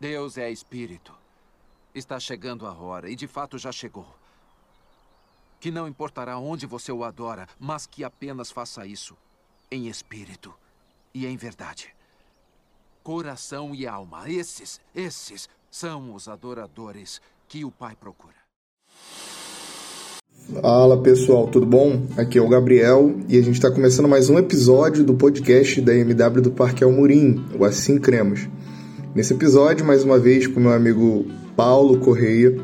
Deus é espírito. Está chegando a hora, e de fato já chegou. Que não importará onde você o adora, mas que apenas faça isso em espírito e em verdade. Coração e alma, esses, esses são os adoradores que o Pai procura. Fala pessoal, tudo bom? Aqui é o Gabriel e a gente está começando mais um episódio do podcast da MW do Parque Almurim, o Assim Cremos. Nesse episódio, mais uma vez, com meu amigo Paulo Correia,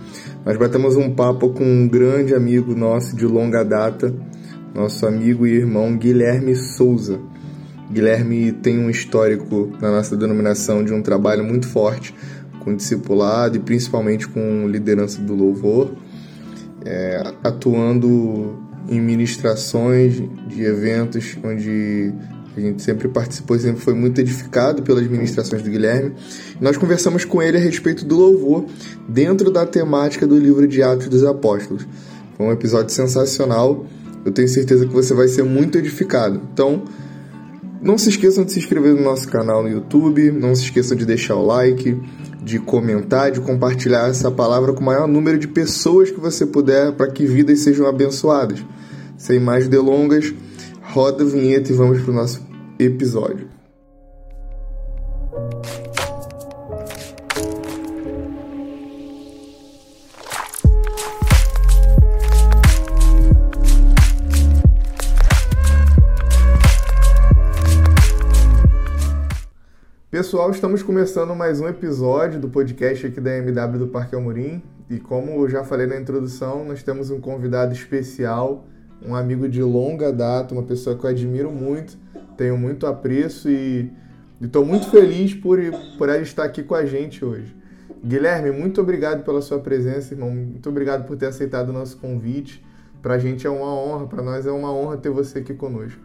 nós batemos um papo com um grande amigo nosso de longa data, nosso amigo e irmão Guilherme Souza. Guilherme tem um histórico na nossa denominação de um trabalho muito forte com discipulado e principalmente com liderança do louvor, é, atuando em ministrações de eventos onde a gente sempre participou, sempre foi muito edificado pelas ministrações do Guilherme. Nós conversamos com ele a respeito do louvor dentro da temática do livro de Atos dos Apóstolos. Foi um episódio sensacional. Eu tenho certeza que você vai ser muito edificado. Então, não se esqueçam de se inscrever no nosso canal no YouTube, não se esqueçam de deixar o like, de comentar, de compartilhar essa palavra com o maior número de pessoas que você puder para que vidas sejam abençoadas. Sem mais delongas, roda a vinheta e vamos para o nosso episódio. Pessoal, estamos começando mais um episódio do podcast aqui da MW do Parque Amorim. E como eu já falei na introdução, nós temos um convidado especial, um amigo de longa data, uma pessoa que eu admiro muito, tenho muito apreço e estou muito feliz por, por ele estar aqui com a gente hoje. Guilherme, muito obrigado pela sua presença, irmão. Muito obrigado por ter aceitado o nosso convite. Para a gente é uma honra, para nós é uma honra ter você aqui conosco.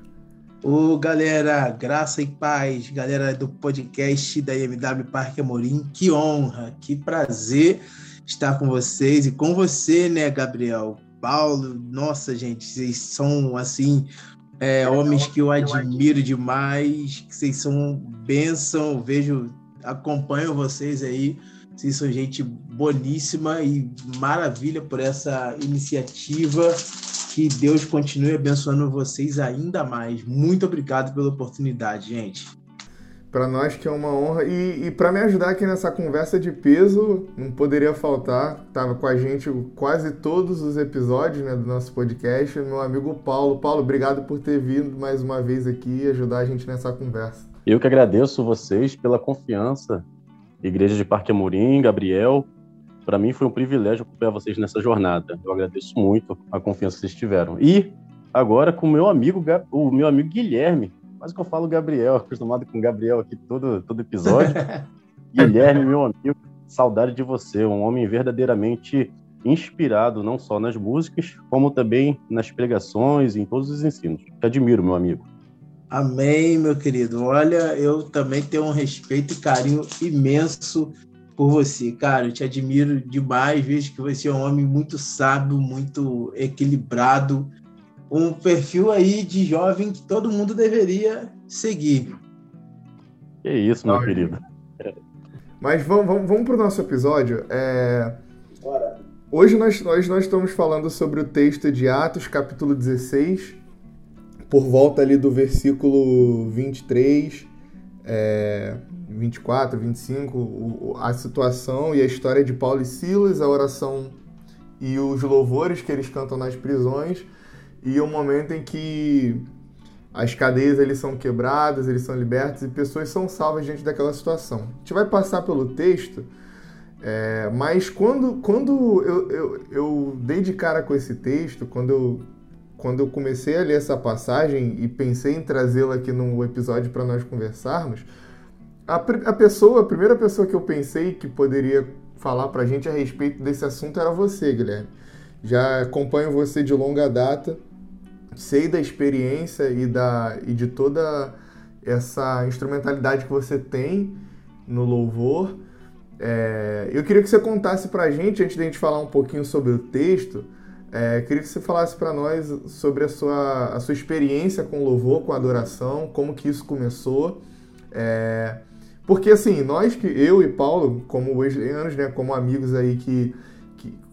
Ô, galera, graça e paz, galera do podcast da IMW Parque Amorim, que honra, que prazer estar com vocês e com você, né, Gabriel? Paulo, nossa, gente, vocês são, assim, é, homens que eu admiro demais, que vocês são bênção, vejo, acompanho vocês aí, vocês são gente boníssima e maravilha por essa iniciativa que Deus continue abençoando vocês ainda mais. Muito obrigado pela oportunidade, gente. Para nós que é uma honra. E, e para me ajudar aqui nessa conversa de peso, não poderia faltar, estava com a gente quase todos os episódios né, do nosso podcast, meu amigo Paulo. Paulo, obrigado por ter vindo mais uma vez aqui e ajudar a gente nessa conversa. Eu que agradeço vocês pela confiança. Igreja de Parque Amorim, Gabriel, para mim foi um privilégio acompanhar vocês nessa jornada. Eu agradeço muito a confiança que vocês tiveram. E agora com o meu amigo, o meu amigo Guilherme, quase que eu falo Gabriel, acostumado com Gabriel aqui todo, todo episódio. Guilherme, meu amigo, saudade de você, um homem verdadeiramente inspirado não só nas músicas, como também nas pregações em todos os ensinos. Te admiro, meu amigo. Amém, meu querido. Olha, eu também tenho um respeito e carinho imenso por você, cara. Eu te admiro demais. Vejo que você é um homem muito sábio, muito equilibrado. Um perfil aí de jovem que todo mundo deveria seguir. Que isso, meu querido. Mas vamos, vamos, vamos para o nosso episódio. É... Hoje nós, nós, nós estamos falando sobre o texto de Atos, capítulo 16, por volta ali do versículo 23. É... 24, 25, a situação e a história de Paulo e Silas, a oração e os louvores que eles cantam nas prisões e o momento em que as cadeias eles são quebradas, eles são libertos e pessoas são salvas diante daquela situação. A gente vai passar pelo texto, é, mas quando, quando eu, eu, eu dei de cara com esse texto, quando eu, quando eu comecei a ler essa passagem e pensei em trazê-la aqui no episódio para nós conversarmos, a, a pessoa, a primeira pessoa que eu pensei que poderia falar para a gente a respeito desse assunto era você, Guilherme. Já acompanho você de longa data, sei da experiência e, da, e de toda essa instrumentalidade que você tem no louvor. É, eu queria que você contasse para a gente, antes de a gente falar um pouquinho sobre o texto, é, queria que você falasse para nós sobre a sua, a sua experiência com louvor, com adoração, como que isso começou. É, Porque assim, nós que eu e Paulo, como wesleyanos, né, como amigos aí que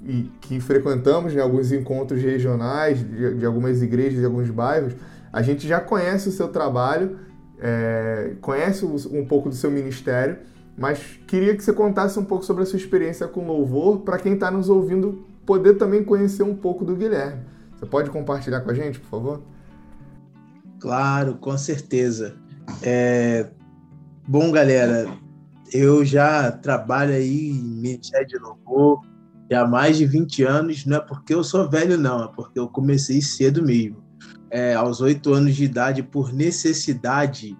que, que frequentamos né, alguns encontros regionais de, de, algumas igrejas, de alguns bairros, a gente já conhece o seu trabalho, é, conhece um pouco do seu ministério, mas queria que você contasse um pouco sobre a sua experiência com louvor, para quem está nos ouvindo poder também conhecer um pouco do Guilherme. Você pode compartilhar com a gente, por favor? Claro, com certeza. É... Bom, galera, eu já trabalho aí em ministério de louvor há mais de 20 anos, não é porque eu sou velho, não, é porque eu comecei cedo mesmo. É, aos oito anos de idade, por necessidade,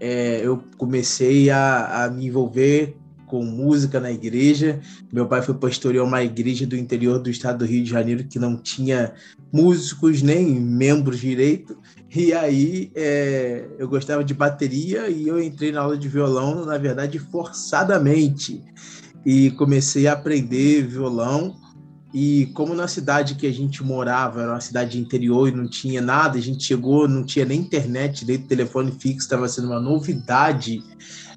é, eu comecei a, a, me envolver com música na igreja. Meu pai foi pastorear uma igreja do interior do estado do Rio de Janeiro que não tinha músicos nem membros direito. E aí é, eu gostava de bateria e eu entrei na aula de violão, na verdade, forçadamente e comecei a aprender violão. E como na cidade que a gente morava, era uma cidade interior e não tinha nada, a gente chegou, não tinha nem internet, nem telefone fixo, estava sendo uma novidade.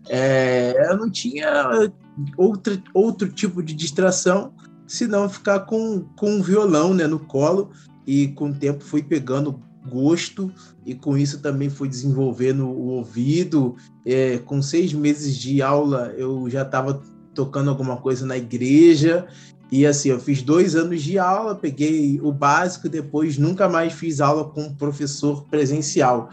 É, eu não tinha outra, outro tipo de distração, senão ficar com, com um violão né, no colo. E com o tempo fui pegando gosto e com isso também fui desenvolvendo o ouvido. É, com seis meses de aula, eu já estava tocando alguma coisa na igreja. E assim, eu fiz dois anos de aula, peguei o básico, depois nunca mais fiz aula com professor presencial.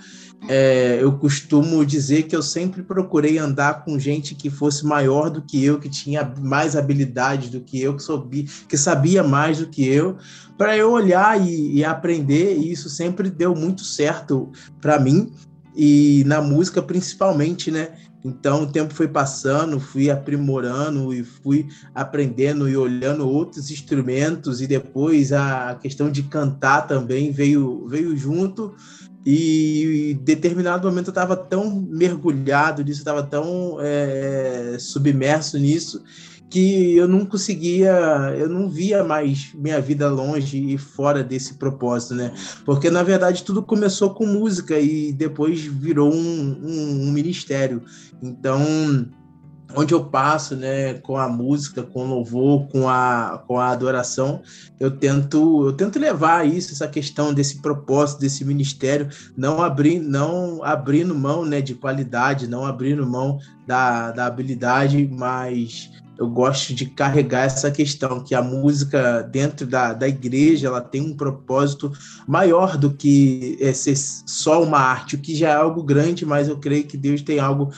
É, eu costumo dizer que eu sempre procurei andar com gente que fosse maior do que eu, que tinha mais habilidade do que eu, que, sabia, que sabia mais do que eu, para eu olhar e, e aprender. E isso sempre deu muito certo para mim e na música principalmente, né? Então o tempo foi passando, fui aprimorando e fui aprendendo e olhando outros instrumentos e depois a questão de cantar também veio veio junto. E em determinado momento eu estava tão mergulhado nisso, estava tão é, submerso nisso que eu não conseguia, eu não via mais minha vida longe e fora desse propósito, né? Porque na verdade tudo começou com música e depois virou um, um, um ministério. Então, onde eu passo, né, com a música, com o louvor, com a, com a adoração, eu tento, eu tento levar isso, essa questão desse propósito, desse ministério, não abrir, não abrindo mão, né, de qualidade, não abrindo mão da, da habilidade, mas eu gosto de carregar essa questão que a música dentro da, da igreja ela tem um propósito maior do que é, ser só uma arte, o que já é algo grande, mas eu creio que Deus tem algo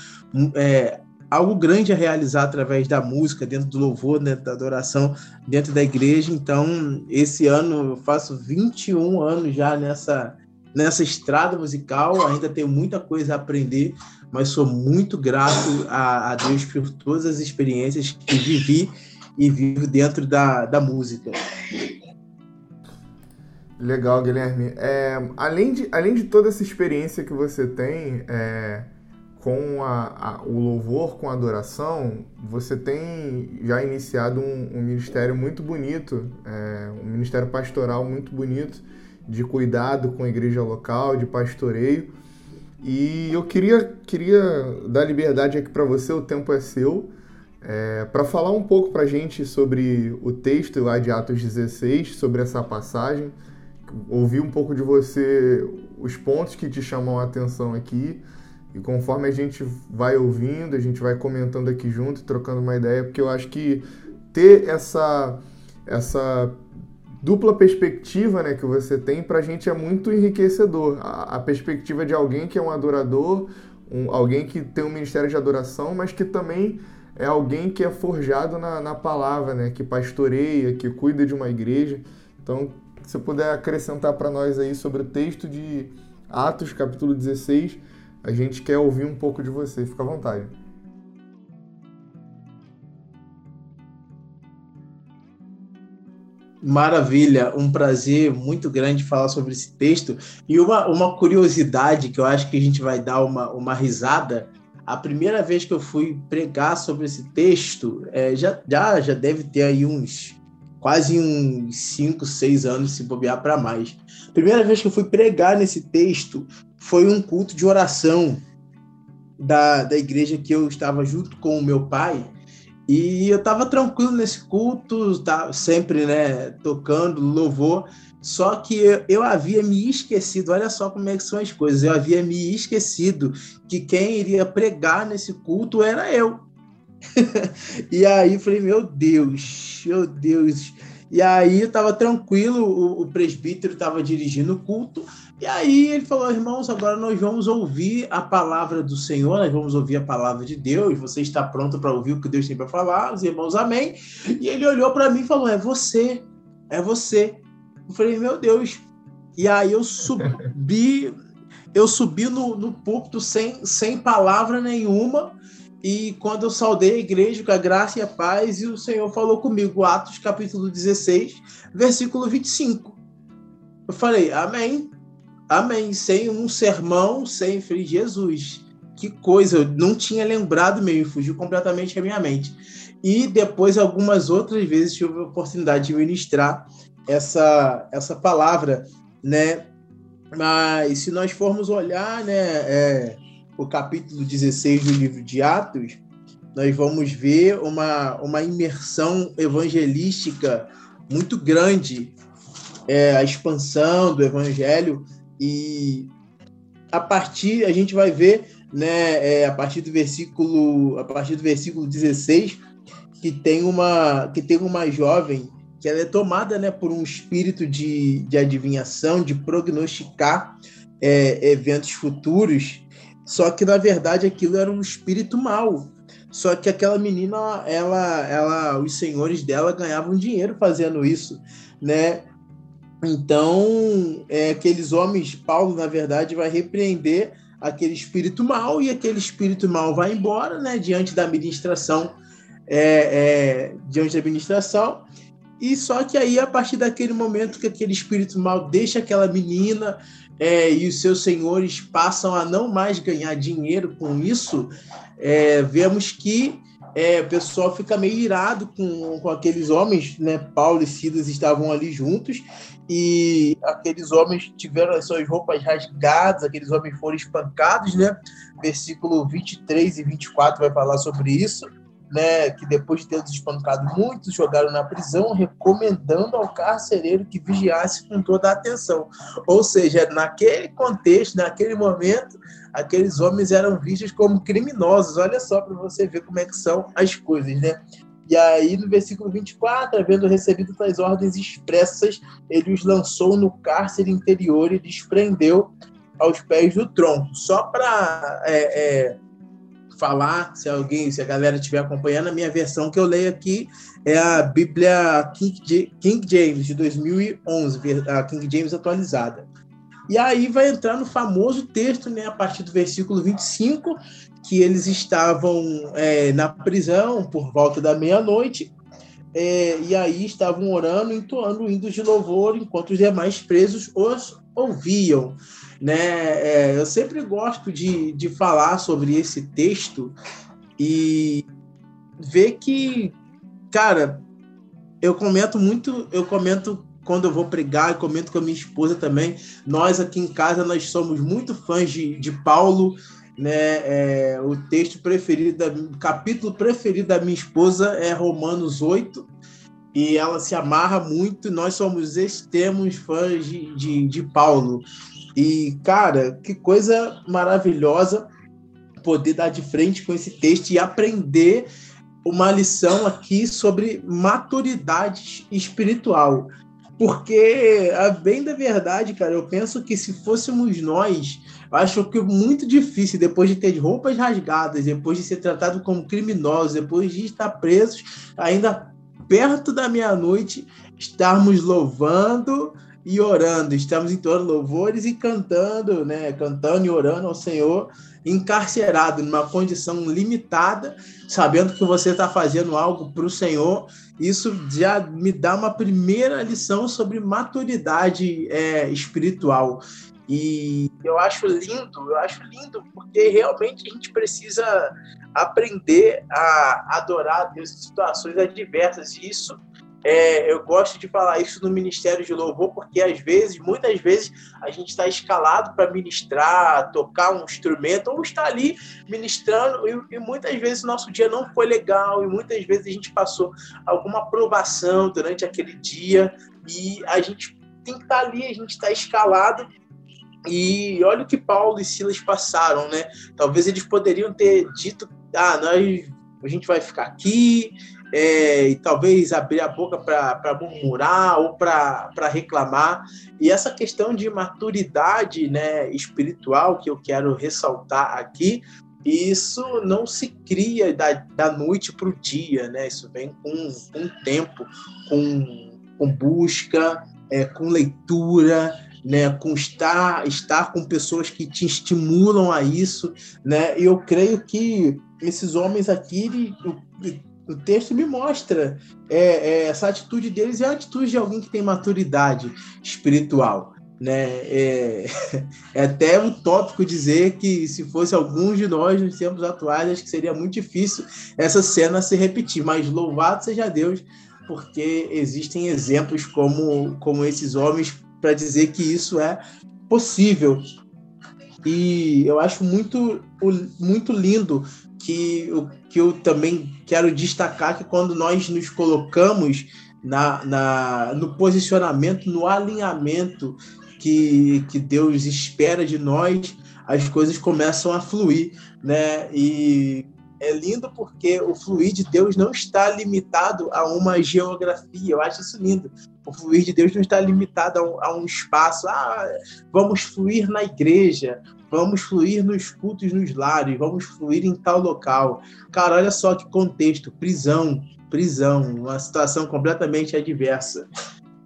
é, algo grande a realizar através da música, dentro do louvor, dentro da adoração, dentro da igreja. Então, esse ano eu faço 21 anos já nessa nessa estrada musical, ainda tenho muita coisa a aprender, mas sou muito grato a, a Deus por todas as experiências que vivi e vivo dentro da, da música. Legal, Guilherme. É, além, de, além de toda essa experiência que você tem é, com a, a, o louvor, com a adoração, você tem já iniciado um, um ministério muito bonito, é, um ministério pastoral muito bonito, de cuidado com a igreja local, de pastoreio. E eu queria, queria dar liberdade aqui para você, o tempo é seu, é, para falar um pouco para a gente sobre o texto lá de Atos 16, sobre essa passagem, ouvir um pouco de você os pontos que te chamam a atenção aqui. E conforme a gente vai ouvindo, a gente vai comentando aqui junto, trocando uma ideia, porque eu acho que ter essa, essa dupla perspectiva né, que você tem, para a gente é muito enriquecedor. A, a, perspectiva de alguém que é um adorador, um, alguém que tem um ministério de adoração, mas que também é alguém que é forjado na, na palavra, né, que pastoreia, que cuida de uma igreja. Então, se você puder acrescentar para nós aí sobre o texto de Atos, capítulo 16, a gente quer ouvir um pouco de você. Fica à vontade. Maravilha, um prazer muito grande falar sobre esse texto. E uma, uma curiosidade que eu acho que a gente vai dar uma, uma risada. A primeira vez que eu fui pregar sobre esse texto, é, já, já, já deve ter aí uns quase uns 5, 6 anos, se bobear para mais. Primeira vez que eu fui pregar nesse texto foi um culto de oração. da, da igreja que eu estava junto com o meu pai. E eu estava tranquilo nesse culto, tá, sempre né, tocando louvor. Só que eu, eu, havia me esquecido, olha só como é que são as coisas, eu havia me esquecido que quem iria pregar nesse culto era eu. e aí falei, meu Deus, meu Deus. E aí eu tava tranquilo, o, o presbítero estava dirigindo o culto, e aí ele falou, irmãos, agora nós vamos ouvir a palavra do Senhor, nós vamos ouvir a palavra de Deus, você está pronto para ouvir o que Deus tem para falar? Os irmãos, amém. E ele olhou para mim e falou, é você, é você. Eu falei, meu Deus. E aí eu subi, eu subi no, no púlpito sem, sem palavra nenhuma. E quando eu saudei a igreja com a graça e a paz, e o Senhor falou comigo, Atos capítulo 16, versículo 25. Eu falei, amém, amém. Sem um sermão, sem falei, Jesus, que coisa, eu não tinha lembrado mesmo, fugiu completamente da minha mente. E depois, algumas outras vezes, tive a oportunidade de ministrar essa, essa palavra, né? Mas se nós formos olhar, né, é, o capítulo 16 do livro de Atos, nós vamos ver uma, uma imersão evangelística muito grande, é, a expansão do evangelho e a partir a gente vai ver, né, é, a partir do versículo a partir do versículo 16 que tem uma que tem uma jovem que ela é tomada né, por um espírito de, de adivinhação, de prognosticar é, eventos futuros, só que na verdade aquilo era um espírito mau. Só que aquela menina, ela, ela, os senhores dela ganhavam dinheiro fazendo isso, né? Então, é, aqueles homens, Paulo, na verdade, vai repreender aquele espírito mal e aquele espírito mal vai embora, né? Diante da administração, é, é, diante da administração e só que aí, a partir daquele momento que aquele espírito mal deixa aquela menina é, e os seus senhores passam a não mais ganhar dinheiro com isso, é, vemos que é, o pessoal fica meio irado com, com aqueles homens, né? Paulo e Silas estavam ali juntos e aqueles homens tiveram as suas roupas rasgadas, aqueles homens foram espancados, né? Versículo 23 e 24 vai falar sobre isso né, que depois de ter espancado muitos, jogaram na prisão, recomendando ao carcereiro que vigiasse com toda a atenção. Ou seja, naquele contexto, naquele momento, aqueles homens eram vistos como criminosos. Olha só para você ver como é que são as coisas, né? E aí, no versículo 24, havendo recebido tais ordens expressas, ele os lançou no cárcere interior e desprendeu aos pés do tronco. Só para é, é, falar, se alguém, se a galera estiver acompanhando, a minha versão que eu leio aqui é a Bíblia King James, de 2011, a King James atualizada. E aí vai entrar no famoso texto, né, a partir do versículo 25, que eles estavam é, na prisão por volta da meia-noite, é, e aí estavam orando, entoando hinos de louvor, enquanto os demais presos os ouviam né? É, eu sempre gosto de, de falar sobre esse texto e ver que, cara, eu comento muito, eu comento quando eu vou pregar, comento com a minha esposa também. Nós aqui em casa nós somos muito fãs de, de Paulo, né? É, o texto preferido, o capítulo preferido da minha esposa é Romanos 8, e ela se amarra muito. Nós somos extremos fãs de, de, de Paulo. E, cara, que coisa maravilhosa poder dar de frente com esse texto e aprender uma lição aqui sobre maturidade espiritual. Porque, a bem da verdade, cara, eu penso que se fôssemos nós, acho que é muito difícil, depois de ter roupas rasgadas, depois de ser tratado como criminosos, depois de estar presos, ainda perto da meia-noite, estarmos louvando, e orando. Estamos entoando louvores e cantando, né? Cantando e orando ao Senhor, encarcerado, numa condição limitada, sabendo que você está fazendo algo para o Senhor. Isso já me dá uma primeira lição sobre maturidade é, espiritual. E eu acho lindo, eu acho lindo, porque realmente a gente precisa aprender a adorar a Deus em situações adversas. E isso é, eu gosto de falar isso no Ministério de Louvor, porque às vezes, muitas vezes, a gente está escalado para ministrar, tocar um instrumento, ou está ali ministrando, e, e, muitas vezes o nosso dia não foi legal, e muitas vezes a gente passou alguma provação durante aquele dia, e a gente tem que estar tá ali, a gente está escalado. E olha o que Paulo e Silas passaram, né? Talvez eles poderiam ter dito: ah, nós, a gente vai ficar aqui, é, e talvez abrir a boca para murmurar ou para reclamar. E essa questão de maturidade né, espiritual que eu quero ressaltar aqui, isso não se cria da, da noite para o dia, né? isso vem com, com tempo, com, com busca, é, com leitura, né, com estar, estar com pessoas que te estimulam a isso, né? E eu creio que esses homens aqui, o texto me mostra é, é, essa atitude deles é a atitude de alguém que tem maturidade espiritual. Né? É, é, até utópico dizer que se fosse alguns de nós nos tempos atuais, acho que seria muito difícil essa cena se repetir. Mas louvado seja Deus, porque existem exemplos como, como esses homens para dizer que isso é possível. E eu acho muito, muito lindo que, que eu também quero destacar que quando nós nos colocamos na, na, no posicionamento, no alinhamento que, que Deus espera de nós, as coisas começam a fluir, né? E é lindo porque o fluir de Deus não está limitado a uma geografia. Eu acho isso lindo. O fluir de Deus não está limitado a um, a um espaço. Ah, vamos fluir na igreja, vamos fluir nos cultos nos lares, vamos fluir em tal local. Cara, olha só que contexto, prisão, prisão, uma situação completamente adversa.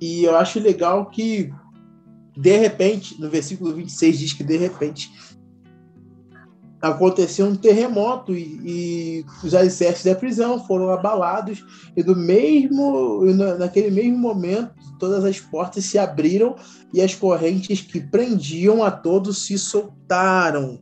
E eu acho legal que, de repente, no versículo 26 diz que de repente aconteceu um terremoto e, e, os alicerces da prisão foram abalados e do mesmo naquele mesmo momento todas as portas se abriram e as correntes que prendiam a todos se soltaram.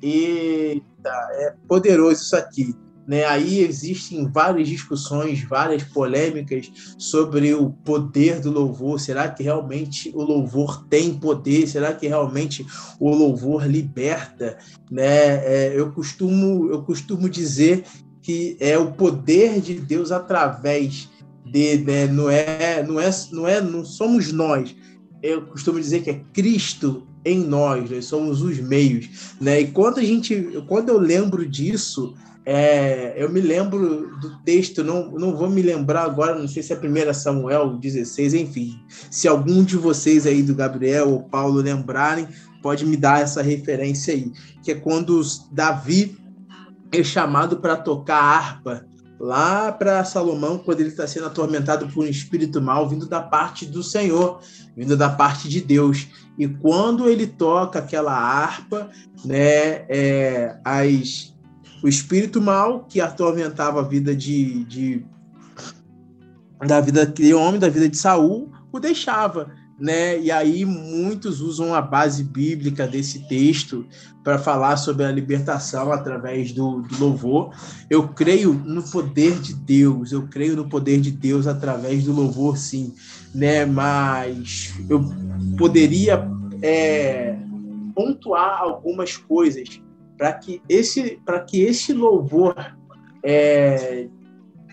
Eita, é poderoso isso aqui. Né? Aí existem várias discussões, várias polêmicas sobre o poder do louvor. Será que realmente o louvor tem poder? Será que realmente o louvor liberta? Né? É, eu, costumo, eu costumo dizer que é o poder de Deus através de, né? não é, não é, não é, não somos nós. Eu costumo dizer que é Cristo em nós, nós somos os meios, né? E quando a gente, quando eu lembro disso, é, eu me lembro do texto, não, não vou me lembrar agora, não sei se é 1 Samuel 16, enfim. Se algum de vocês aí do Gabriel ou Paulo lembrarem, pode me dar essa referência aí, que é quando Davi é chamado para tocar harpa lá para Salomão, quando ele está sendo atormentado por um espírito mal vindo da parte do Senhor, vindo da parte de Deus. E quando ele toca aquela harpa, né, é, as o espírito mal que atormentava a vida de, de da vida de homem, da vida de Saul, o deixava, né? E aí muitos usam a base bíblica desse texto para falar sobre a libertação através do, do, louvor. Eu creio no poder de Deus, eu creio no poder de Deus através do louvor, sim, né? Mas eu poderia é, pontuar algumas coisas para que esse para que esse louvor é,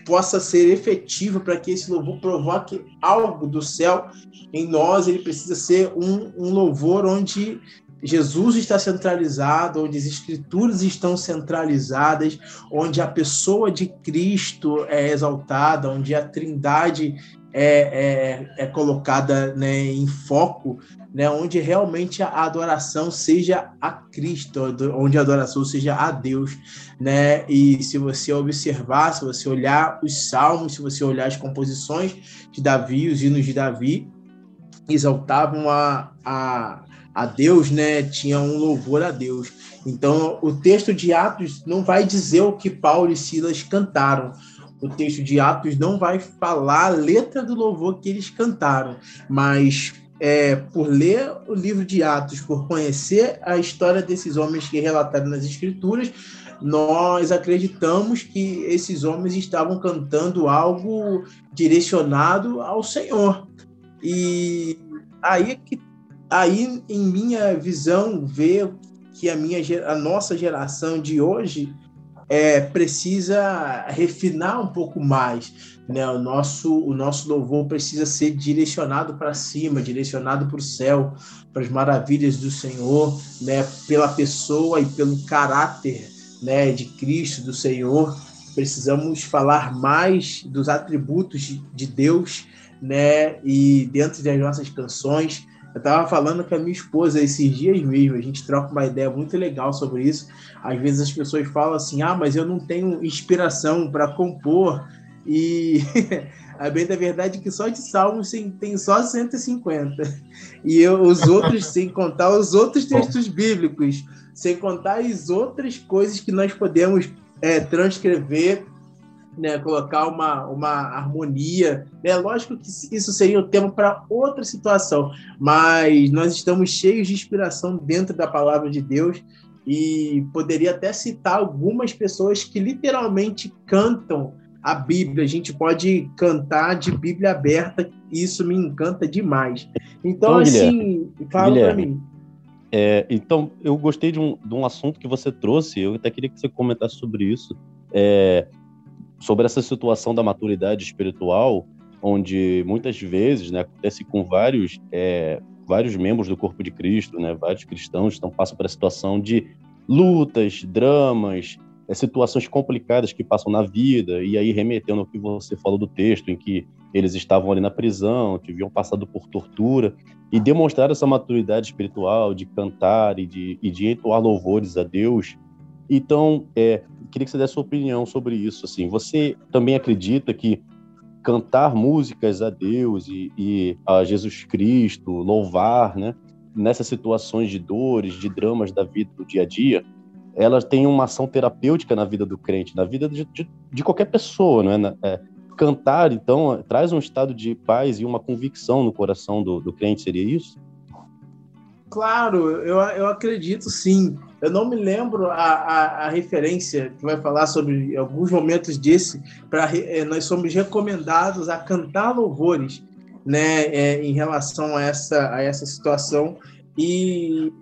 possa ser efetivo, para que esse louvor provoque algo do céu em nós, ele precisa ser um, um louvor onde Jesus está centralizado, onde as escrituras estão centralizadas, onde a pessoa de Cristo é exaltada, onde a Trindade é, é, é colocada né, em foco, né, onde realmente a adoração seja a Cristo, onde a adoração seja a Deus, né? E se você observar, se você olhar os salmos, se você olhar as composições de Davi, os hinos de Davi, exaltavam a, a, a Deus, né? Tinha um louvor a Deus. Então, o texto de Atos não vai dizer o que Paulo e Silas cantaram, o texto de Atos não vai falar a letra do louvor que eles cantaram, mas é, por ler o livro de Atos, por conhecer a história desses homens que relataram nas Escrituras, nós acreditamos que esses homens estavam cantando algo direcionado ao Senhor. E aí é que aí em minha visão ver que a minha a nossa geração de hoje é, precisa refinar um pouco mais, né? O nosso o nosso louvor precisa ser direcionado para cima, direcionado para o céu, para as maravilhas do Senhor, né? Pela pessoa e pelo caráter, né? De Cristo, do Senhor, precisamos falar mais dos atributos de Deus, né? E dentro das nossas canções eu estava falando com a minha esposa esses dias mesmo, a gente troca uma ideia muito legal sobre isso. Às vezes as pessoas falam assim: ah, mas eu não tenho inspiração para compor. E a bem da verdade é que só de salmos tem só 150. E eu, os outros, sem contar os outros textos bíblicos, sem contar as outras coisas que nós podemos é, transcrever né, colocar uma, uma harmonia. Né? Lógico que isso seria o um tema para outra situação, mas nós estamos cheios de inspiração dentro da palavra de Deus e poderia até citar algumas pessoas que literalmente cantam a Bíblia. A gente pode cantar de Bíblia aberta e isso me encanta demais. Então, então assim, fala para mim. É, então, eu gostei de um, de um assunto que você trouxe, eu até queria que você comentasse sobre isso. É, sobre essa situação da maturidade espiritual, onde muitas vezes né, acontece com vários, é, vários membros do corpo de Cristo, né, vários cristãos estão passando por a situação de lutas, dramas, é, situações complicadas que passam na vida, e aí remetendo ao que você falou do texto, em que eles estavam ali na prisão, haviam passado por tortura, e demonstrar essa maturidade espiritual de cantar e de, e de entoar louvores a Deus, então, é, queria que você desse sua opinião sobre isso. Assim, você também acredita que cantar músicas a Deus e, e, a Jesus Cristo, louvar, né, nessas situações de dores, de dramas da vida do dia a dia, elas têm uma ação terapêutica na vida do crente, na vida de, de, de qualquer pessoa, né? É, cantar, então, traz um estado de paz e uma convicção no coração do, do crente, seria isso? Claro, eu, eu acredito sim. Eu não me lembro a, a, a, referência que vai falar sobre alguns momentos desse. Para é, nós somos recomendados a cantar louvores, né, é, em relação a essa a essa situação e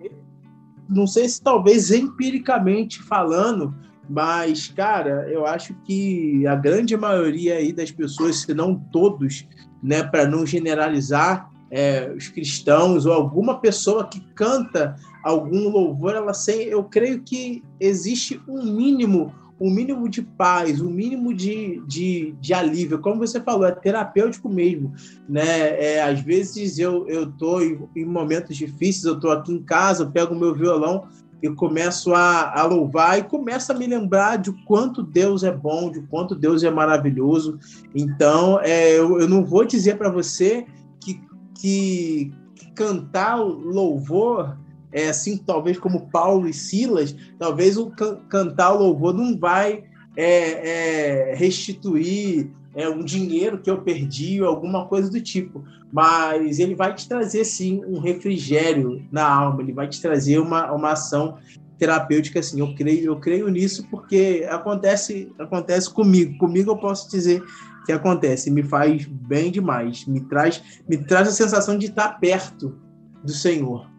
não sei se talvez empiricamente falando, mas cara, eu acho que a grande maioria aí das pessoas, se não todos, né, para não generalizar, é, os cristãos ou alguma pessoa que canta algum louvor, ela sem, eu creio que existe um mínimo, um mínimo de paz, um mínimo de, de, de alívio. Como você falou, é terapêutico mesmo, né? É, às vezes eu eu tô em, em momentos difíceis, eu tô aqui em casa, eu pego o meu violão e começo a, a louvar e começo a me lembrar de quanto Deus é bom, de quanto Deus é maravilhoso. Então, é, eu, eu não vou dizer para você que, cantar louvor é assim, talvez como Paulo e Silas, talvez o can cantar louvor não vai é, é, restituir é, um dinheiro que eu perdi ou alguma coisa do tipo, mas ele vai te trazer sim um refrigério na alma, ele vai te trazer uma, uma ação terapêutica assim. Eu creio, eu creio nisso porque acontece acontece comigo. Comigo eu posso dizer que acontece, me faz bem demais, me traz, me traz a sensação de estar perto do Senhor.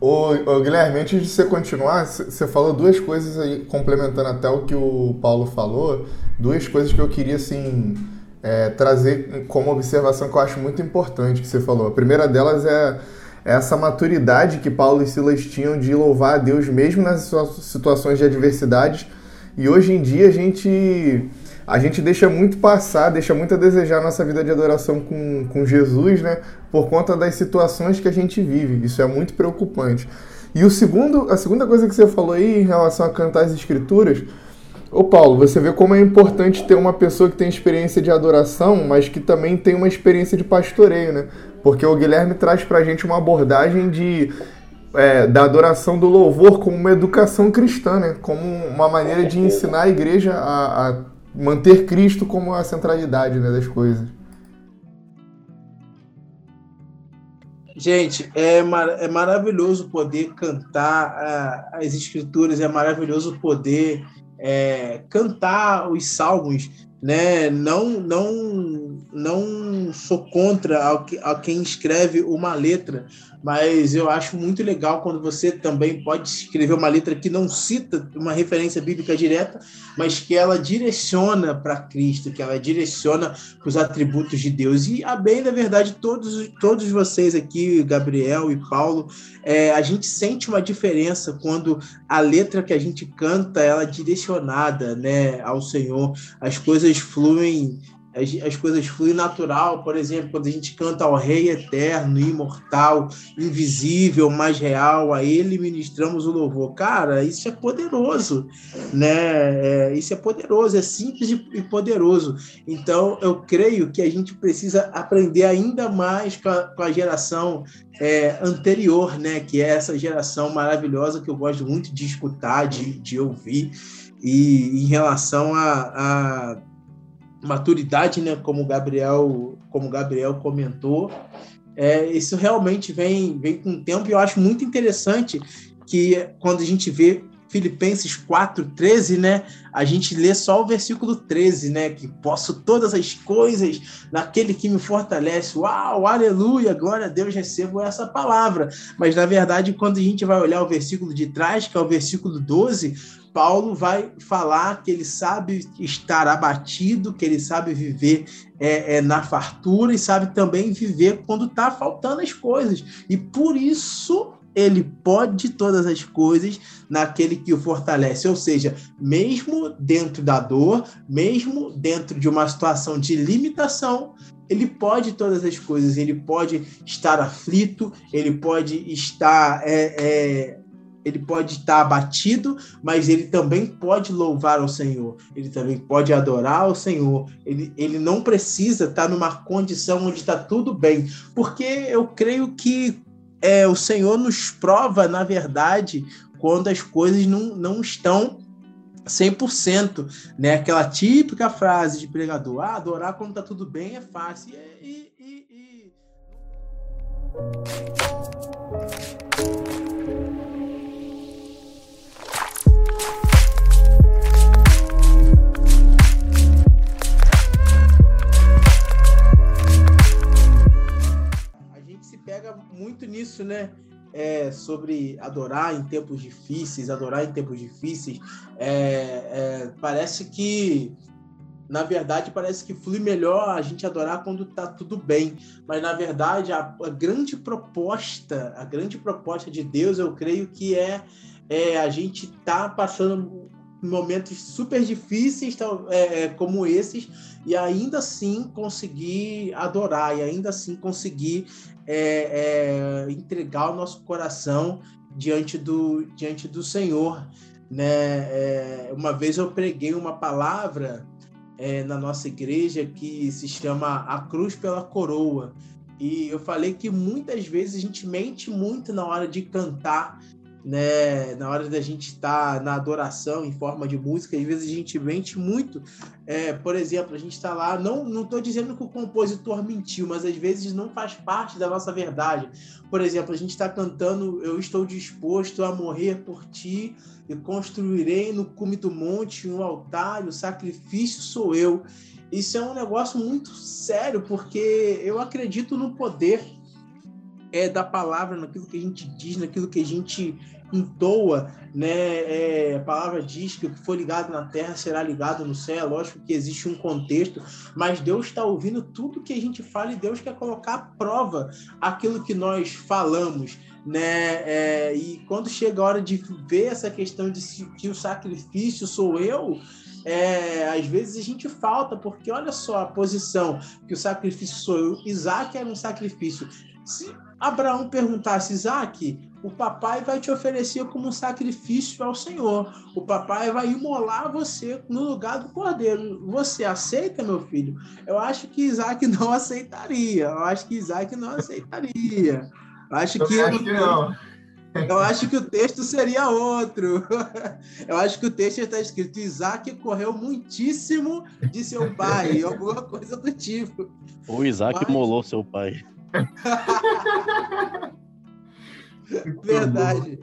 Ô, ô Guilherme, antes de você continuar, você falou duas coisas aí, complementando até o que o Paulo falou, duas coisas que eu queria, assim, é, trazer como observação que eu acho muito importante que você falou. A primeira delas é essa maturidade que Paulo e Silas tinham de louvar a Deus mesmo nas situações de adversidade. E hoje em dia a gente a gente deixa muito passar, deixa muito a desejar nossa vida de adoração com, com Jesus, né? Por conta das situações que a gente vive. Isso é muito preocupante. E o segundo, a segunda coisa que você falou aí em relação a cantar as escrituras, Ô Paulo, você vê como é importante ter uma pessoa que tem experiência de adoração, mas que também tem uma experiência de pastoreio, né? Porque o Guilherme traz pra gente uma abordagem de é, da adoração do louvor como uma educação cristã, né? Como uma maneira de ensinar a igreja a, a manter Cristo como a centralidade né, das coisas. Gente, é, mar é maravilhoso poder cantar uh, as escrituras, é maravilhoso poder é, cantar os salmos, né? Não, não, não sou contra a, a quem escreve uma letra, mas eu acho muito legal quando você também pode escrever uma letra que não cita uma referência bíblica direta, mas que ela direciona para Cristo, que ela direciona para os atributos de Deus. E a bem da verdade, todos, todos vocês aqui, Gabriel e Paulo, é, a gente sente uma diferença quando a letra que a gente canta ela é direcionada né, ao Senhor, as coisas fluem as, as coisas fluem natural, por exemplo, quando a gente canta ao Rei Eterno, Imortal, Invisível, mais real, a Ele ministramos o louvor. Cara, isso é poderoso, né? É, isso é poderoso, é simples e poderoso. Então, eu creio que a gente precisa aprender ainda mais com a, com a geração é, anterior, né? Que é essa geração maravilhosa que eu gosto muito de escutar, de, de ouvir. E em relação a, a maturidade, né, como o Gabriel, como Gabriel comentou, é, isso realmente vem, vem com o tempo e eu acho muito interessante que quando a gente vê Filipenses 4, 13, né? A gente lê só o versículo 13, né? Que posso todas as coisas naquele que me fortalece. Uau, aleluia, glória a Deus, recebo essa palavra. Mas na verdade, quando a gente vai olhar o versículo de trás, que é o versículo 12, Paulo vai falar que ele sabe estar abatido, que ele sabe viver é, é, na fartura e sabe também viver quando está faltando as coisas. E por isso ele pode todas as coisas naquele que o fortalece. Ou seja, mesmo dentro da dor, mesmo dentro de uma situação de limitação, ele pode todas as coisas. Ele pode estar aflito, ele pode estar é, é ele pode estar abatido, mas ele também pode louvar ao Senhor, ele também pode adorar ao Senhor, ele, ele não precisa estar numa condição onde está tudo bem, porque eu creio que é, o Senhor nos prova, na verdade, quando as coisas não, não estão 100%, né? Aquela típica frase de pregador, ah, adorar quando está tudo bem é fácil. E, e, e... pega sobre adorar em tempos difíceis, adorar em tempos difíceis. É, é, parece que, na verdade, parece que flui melhor a gente adorar quando tá tudo bem. Mas, na verdade, a, a grande proposta, a grande proposta de Deus, eu creio que é, é a gente tá passando momentos super difíceis é, é, como esses e ainda assim conseguir adorar e ainda assim conseguir é, é, entregar o nosso coração diante do, diante do Senhor. Né? É, uma vez eu preguei uma palavra é, na nossa igreja que se chama A Cruz pela Coroa. E eu falei que muitas vezes a gente mente muito na hora de cantar né, na hora da gente estar tá na adoração em forma de música, às vezes a gente mente muito. É, por exemplo, a gente está lá, não não estou dizendo que o compositor mentiu, mas às vezes não faz parte da nossa verdade. Por exemplo, a gente está cantando Eu estou disposto a morrer por ti e construirei no cume do monte um altar, o sacrifício sou eu. Isso é um negócio muito sério, porque eu acredito no poder é da palavra, naquilo que a gente diz, naquilo que a gente entoa, né? É, a palavra diz que o que for ligado na terra será ligado no céu. É lógico que existe um contexto, mas Deus está ouvindo tudo que a gente fala e Deus quer colocar à prova aquilo que nós falamos. Né? É, e quando chega a hora de ver essa questão de que o sacrifício sou eu, é, às vezes a gente falta, porque olha só a posição que o sacrifício sou eu. Isaac era um sacrifício. Se Abraão perguntasse, Isaac, o papai vai te oferecer como um sacrifício ao Senhor. O papai vai imolar você no lugar do cordeiro. Você aceita, meu filho? Eu acho que Isaac não aceitaria. Eu acho que Isaac não aceitaria. Eu acho que, eu acho que não. Eu acho que o texto seria outro. Eu acho que o texto está escrito: Isaac correu muitíssimo de seu pai, alguma coisa do tipo. Ou Isaac Mas... molou seu pai. Verdade.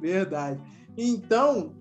Verdade. Então,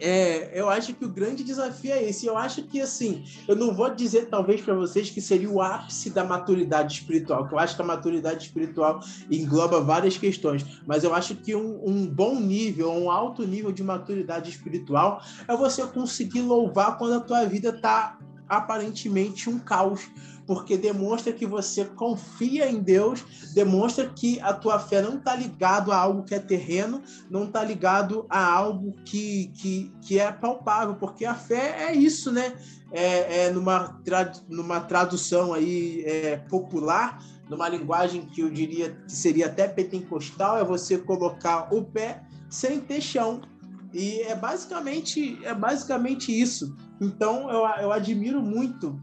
é, eu acho que o grande desafio é esse. Eu acho que, assim, eu não vou dizer, talvez, para vocês que seria o ápice da maturidade espiritual, que eu acho que a maturidade espiritual engloba várias questões, mas eu acho que um, um bom nível, um alto nível de maturidade espiritual é você conseguir louvar quando a tua vida está aparentemente um caos porque demonstra que você confia em Deus, demonstra que a tua fé não está ligado a algo que é terreno, não está ligado a algo que, que, que é palpável, porque a fé é isso, né? É, é numa, numa tradução aí é, popular, numa linguagem que eu diria que seria até pentecostal, é você colocar o pé sem ter chão. E é basicamente, é basicamente isso. Então, eu, eu admiro muito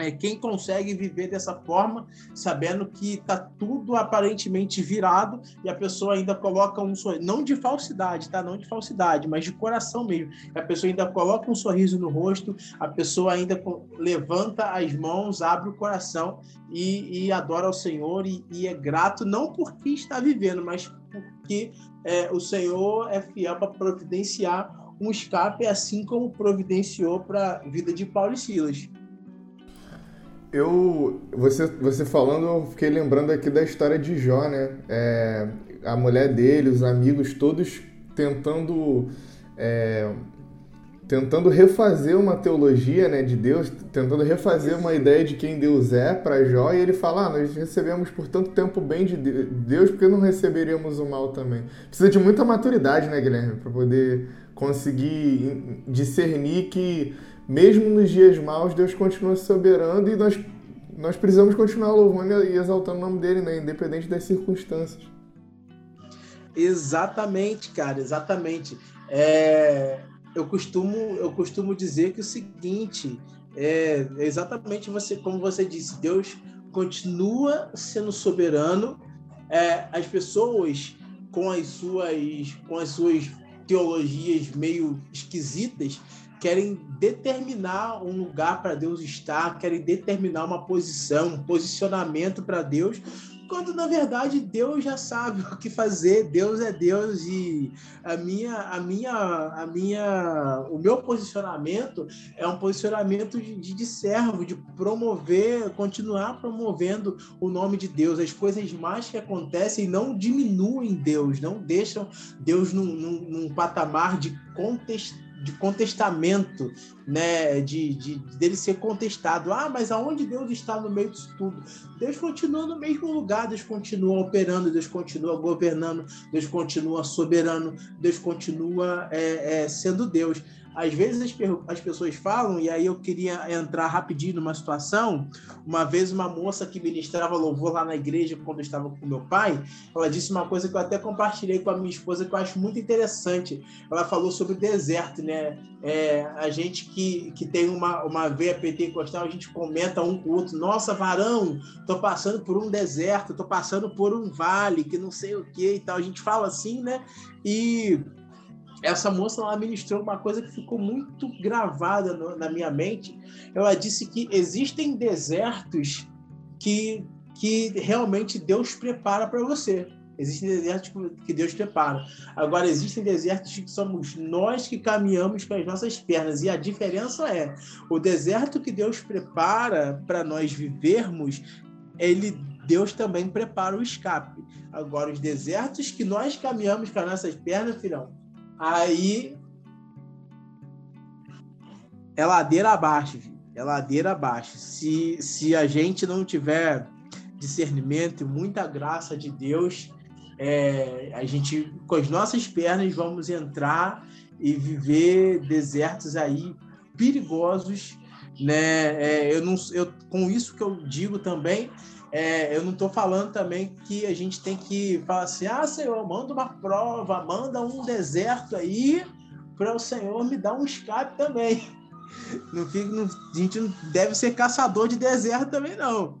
é, quem consegue viver dessa forma, sabendo que está tudo aparentemente virado e a pessoa ainda coloca um sorriso, não de falsidade, tá? Não de falsidade, mas de coração mesmo. A pessoa ainda coloca um sorriso no rosto, a pessoa ainda levanta as mãos, abre o coração e, e adora ao Senhor e, e, é grato não porque está vivendo, mas porque é, o Senhor é fiel para providenciar um escape, assim como providenciou para a vida de Paulo e Silas eu você você falando eu fiquei lembrando aqui da história de Jó né? É, a mulher dele os amigos todos tentando é, tentando refazer uma teologia né de Deus tentando refazer uma ideia de quem Deus é para Jó e ele fala ah, nós recebemos por tanto tempo bem de Deus porque não receberíamos o mal também. Precisa de muita maturidade né Guilherme para poder conseguir discernir que mesmo nos dias maus, Deus continua soberano e nós, nós precisamos continuar louvando e exaltando o nome dele, né? independente das circunstâncias. Exatamente, cara, exatamente. É, eu, costumo, eu costumo dizer que o seguinte, é exatamente você, como você disse, Deus continua sendo soberano. É, as pessoas com as suas com as suas teologias meio esquisitas querem determinar um lugar para Deus estar, querem determinar uma posição, um posicionamento para Deus, quando na verdade Deus já sabe o que fazer, Deus é Deus e a minha a minha a minha o meu posicionamento é um posicionamento de, de, servo, de promover, continuar promovendo o nome de Deus. As coisas mais que acontecem não diminuem Deus, não deixam Deus num, num, num patamar de contestação de contestamento, né, de, de, dele ser contestado. Ah, mas aonde Deus está no meio disso tudo? Deus continua no mesmo lugar, Deus continua operando, Deus continua governando, Deus continua soberano, Deus continua é, é, sendo Deus às vezes as, as, pessoas falam, e aí eu queria entrar rapidinho numa situação. Uma vez, uma moça que ministrava louvor lá na igreja, quando eu estava com meu pai, ela disse uma coisa que eu até compartilhei com a minha esposa, que eu acho muito interessante. Ela falou sobre o deserto, né? É, a gente que, que tem uma, uma veia pentecostal, a gente comenta um com o outro: nossa, varão, tô passando por um deserto, tô passando por um vale, que não sei o que e tal. A gente fala assim, né? E essa moça ela ministrou uma coisa que ficou muito gravada no, na minha mente. Ela disse que existem desertos que, que realmente Deus prepara para você. Existem desertos que Deus prepara. Agora, existem desertos que somos nós que caminhamos com as nossas pernas. E a diferença é: o deserto que Deus prepara para nós vivermos, ele Deus também prepara o escape. Agora, os desertos que nós caminhamos com as nossas pernas, filhão, Aí é ladeira abaixo, é ladeira abaixo. Se, se a gente não tiver discernimento e muita graça de Deus, é, a gente, com as nossas pernas, vamos entrar e viver desertos aí perigosos, né? É, eu não, eu, com isso que eu digo também, é, eu não estou falando também que a gente tem que falar assim: ah, Senhor, manda uma prova, manda um deserto aí para o Senhor me dar um escape também. Não fica, não, a gente não deve ser caçador de deserto também, não.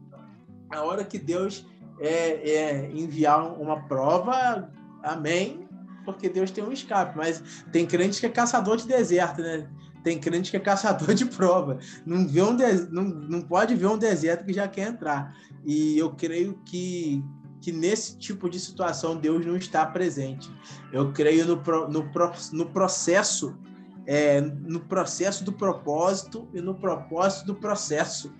A hora que Deus é, é enviar uma prova, amém, porque Deus tem um escape. Mas tem crente que é caçador de deserto, né? tem crente que é caçador de prova. Não, vê um não, não pode ver um deserto que já quer entrar. E eu creio que, que nesse tipo de situação Deus não está presente. Eu creio no, no, no processo, é, no processo do propósito e no propósito do processo.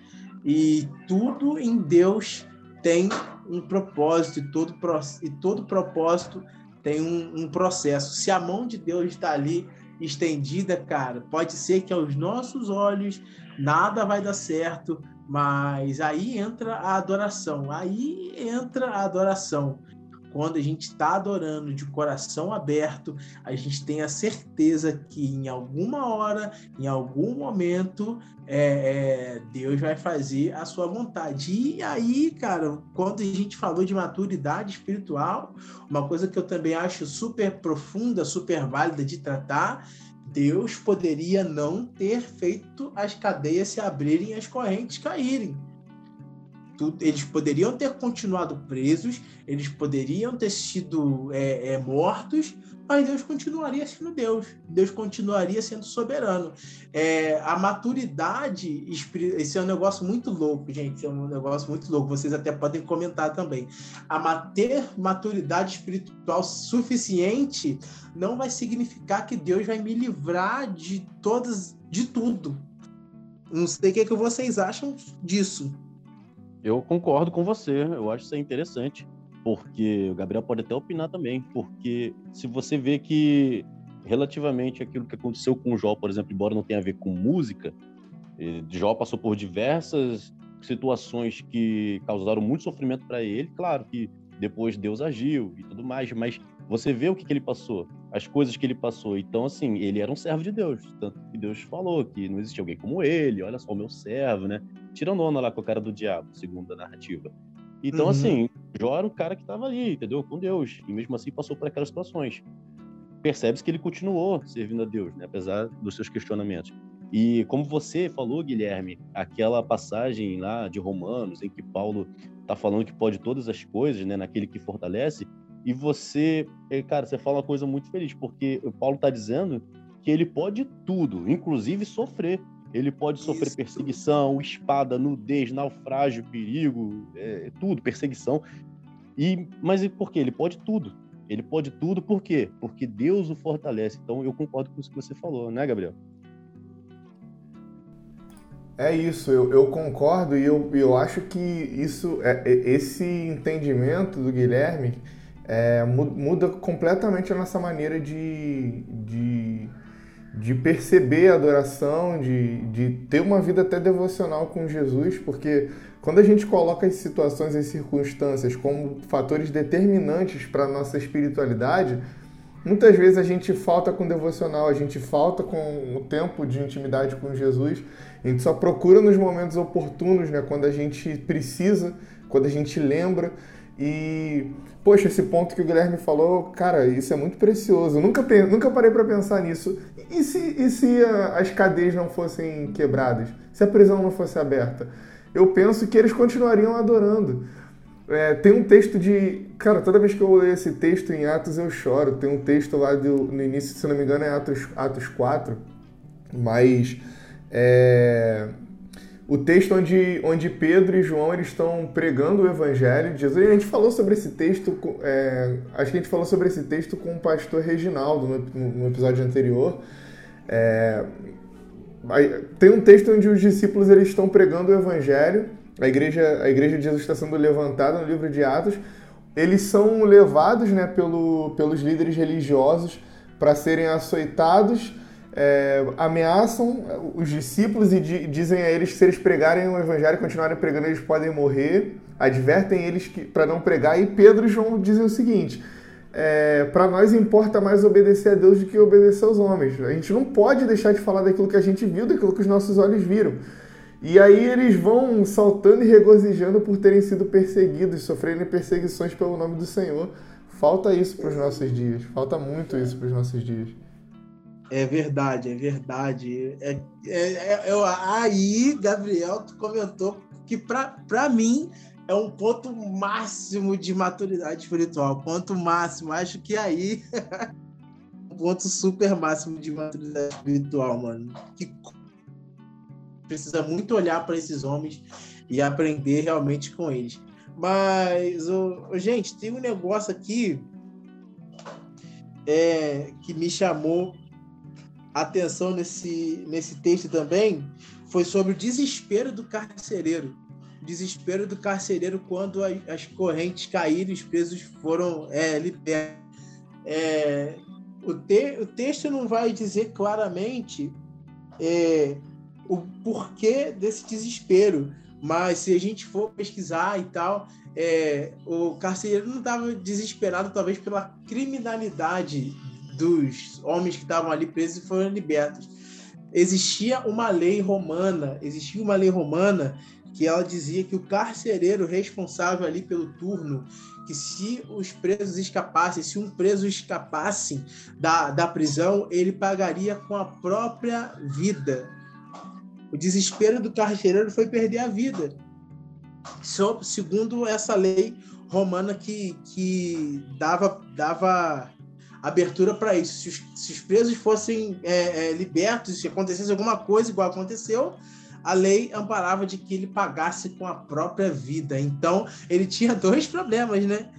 E tudo em Deus tem um propósito e todo, e todo propósito tem um, um processo. Se a mão de Deus está ali estendida, cara, pode ser que aos nossos olhos nada vai dar certo, mas aí entra a adoração, aí entra a adoração. Quando a gente está adorando de coração aberto, a gente tem a certeza que em alguma hora, em algum momento, é, é, Deus vai fazer a sua vontade. E aí, cara, quando a gente falou de maturidade espiritual, uma coisa que eu também acho super profunda, super válida de tratar, Deus poderia não ter feito as cadeias se abrirem e as correntes caírem eles poderiam ter continuado presos, eles poderiam ter sido é, é, mortos, mas Deus continuaria sendo Deus, Deus continuaria sendo soberano. É, a maturidade, esse é um negócio muito louco, gente, é um negócio muito louco, vocês até podem comentar também. A ter maturidade espiritual suficiente não vai significar que Deus vai me livrar de todas, de tudo. Não sei o que, é que vocês acham disso. Eu concordo com você, eu acho isso interessante, porque o Gabriel pode até opinar também, porque se você vê que relativamente aquilo que aconteceu com o Jó, por exemplo, embora não tenha a ver com música, Jó passou por diversas situações que causaram muito sofrimento para ele, claro que depois Deus agiu e tudo mais, mas você vê o que, que, ele passou, as coisas que ele passou. Então, assim, ele era um servo de Deus. Tanto que Deus falou que não existia alguém como ele, olha só o meu servo, né? Tirando onda lá com a cara do diabo, segundo a narrativa. Então, uhum. assim, Jó era um cara que estava ali, entendeu? Com Deus. E mesmo assim passou por aquelas situações. Percebe-se que ele continuou servindo a Deus, né? Apesar dos seus questionamentos. E como você falou, Guilherme, aquela passagem lá de Romanos, em que Paulo está falando que pode todas as coisas, né? Naquele que fortalece, e você, é, cara, você fala uma coisa muito feliz, porque o Paulo está dizendo que ele pode tudo, inclusive sofrer. Ele pode sofrer Isso. perseguição, espada, nudez, naufrágio, perigo, é, tudo, perseguição. E mas por quê? Ele pode tudo. Ele pode tudo por quê? Porque Deus o fortalece. Então eu concordo com isso que você falou, né, Gabriel? É isso, eu, eu concordo e eu, eu acho que isso, é, é esse entendimento do Guilherme é, muda completamente a nossa maneira de, de, de perceber a adoração, de, de ter uma vida até devocional com Jesus, porque quando a gente coloca as situações e circunstâncias como fatores determinantes para a nossa espiritualidade, muitas vezes a gente falta com devocional, a gente falta com o tempo de intimidade com Jesus, a gente só procura nos momentos oportunos, né, quando a gente precisa, quando a gente lembra. E, poxa, esse ponto que o Guilherme falou, cara, isso é muito precioso. Nunca, nunca parei para pensar nisso. E se, e se a, as cadeias não fossem quebradas? Se a prisão não fosse aberta? Eu penso que eles continuariam adorando. É, tem um texto de. Cara, toda vez que eu leio esse texto em Atos eu choro. Tem um texto lá do, no início, se não me engano, é Atos, Atos 4. Mas. É, o texto onde, onde Pedro e João eles estão pregando o evangelho de Jesus. E a gente falou sobre esse texto, é, acho que a gente falou sobre esse texto com o pastor Reginaldo no, no episódio anterior. É, tem um texto onde os discípulos eles estão pregando o evangelho. A igreja, a igreja de Jesus está sendo levantada no livro de Atos. Eles são levados né, pelo, pelos líderes religiosos para serem açoitados é, ameaçam os discípulos e di dizem a eles que se eles pregarem o evangelho e continuarem pregando, eles podem morrer. Advertem eles para não pregar. E Pedro e João dizem o seguinte: é, para nós importa mais obedecer a Deus do que obedecer aos homens. A gente não pode deixar de falar daquilo que a gente viu, daquilo que os nossos olhos viram. E aí eles vão saltando e regozijando por terem sido perseguidos, sofrendo perseguições pelo nome do Senhor. Falta isso para os nossos dias. Falta muito isso para os nossos dias. É verdade, é verdade. É, é, é, eu, aí, Gabriel, tu comentou que para mim é um ponto máximo de maturidade espiritual. Ponto máximo. Acho que aí ponto super máximo de maturidade espiritual, mano. Que precisa muito olhar para esses homens e aprender realmente com eles. Mas, oh, gente, tem um negócio aqui é, que me chamou atenção nesse, nesse texto também, foi sobre o desespero do carcereiro. Desespero do carcereiro quando as, as correntes caíram, os presos foram é, libertos. É, o, te, o texto não vai dizer claramente é, o porquê desse desespero, mas se a gente for pesquisar e tal, é, o carcereiro não estava desesperado, talvez pela criminalidade dos homens que estavam ali presos e foram libertos. Existia uma lei romana, existia uma lei romana que ela dizia que o carcereiro responsável ali pelo turno, que se os presos escapassem, se um preso escapasse da, da prisão, ele pagaria com a própria vida. O desespero do carcereiro foi perder a vida. Segundo essa lei romana que, que dava, dava abertura para isso. Se os, se os, presos fossem é, é, libertos, se acontecesse alguma coisa igual aconteceu, a lei amparava de que ele pagasse com a própria vida. Então, ele tinha dois problemas, né?